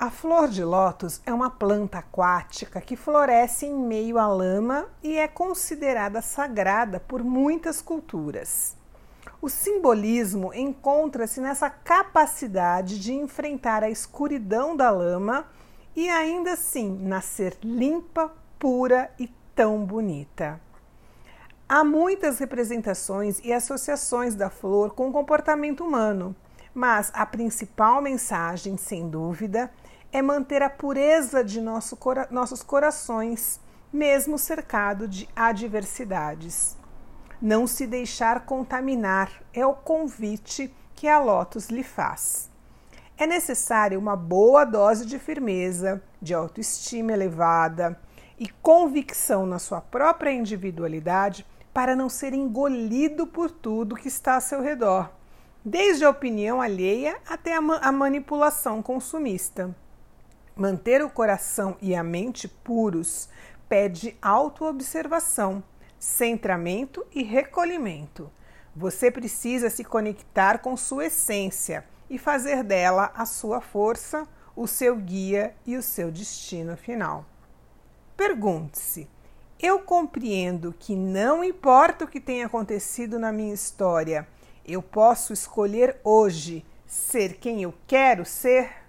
A flor de lótus é uma planta aquática que floresce em meio à lama e é considerada sagrada por muitas culturas. O simbolismo encontra-se nessa capacidade de enfrentar a escuridão da lama e ainda assim nascer limpa, pura e tão bonita. Há muitas representações e associações da flor com o comportamento humano, mas a principal mensagem, sem dúvida, é manter a pureza de nosso cora nossos corações, mesmo cercado de adversidades. Não se deixar contaminar é o convite que a Lotus lhe faz. É necessária uma boa dose de firmeza, de autoestima elevada e convicção na sua própria individualidade para não ser engolido por tudo que está a seu redor, desde a opinião alheia até a, ma a manipulação consumista. Manter o coração e a mente puros pede autoobservação, centramento e recolhimento. Você precisa se conectar com sua essência e fazer dela a sua força, o seu guia e o seu destino final. Pergunte-se: eu compreendo que não importa o que tenha acontecido na minha história, eu posso escolher hoje ser quem eu quero ser?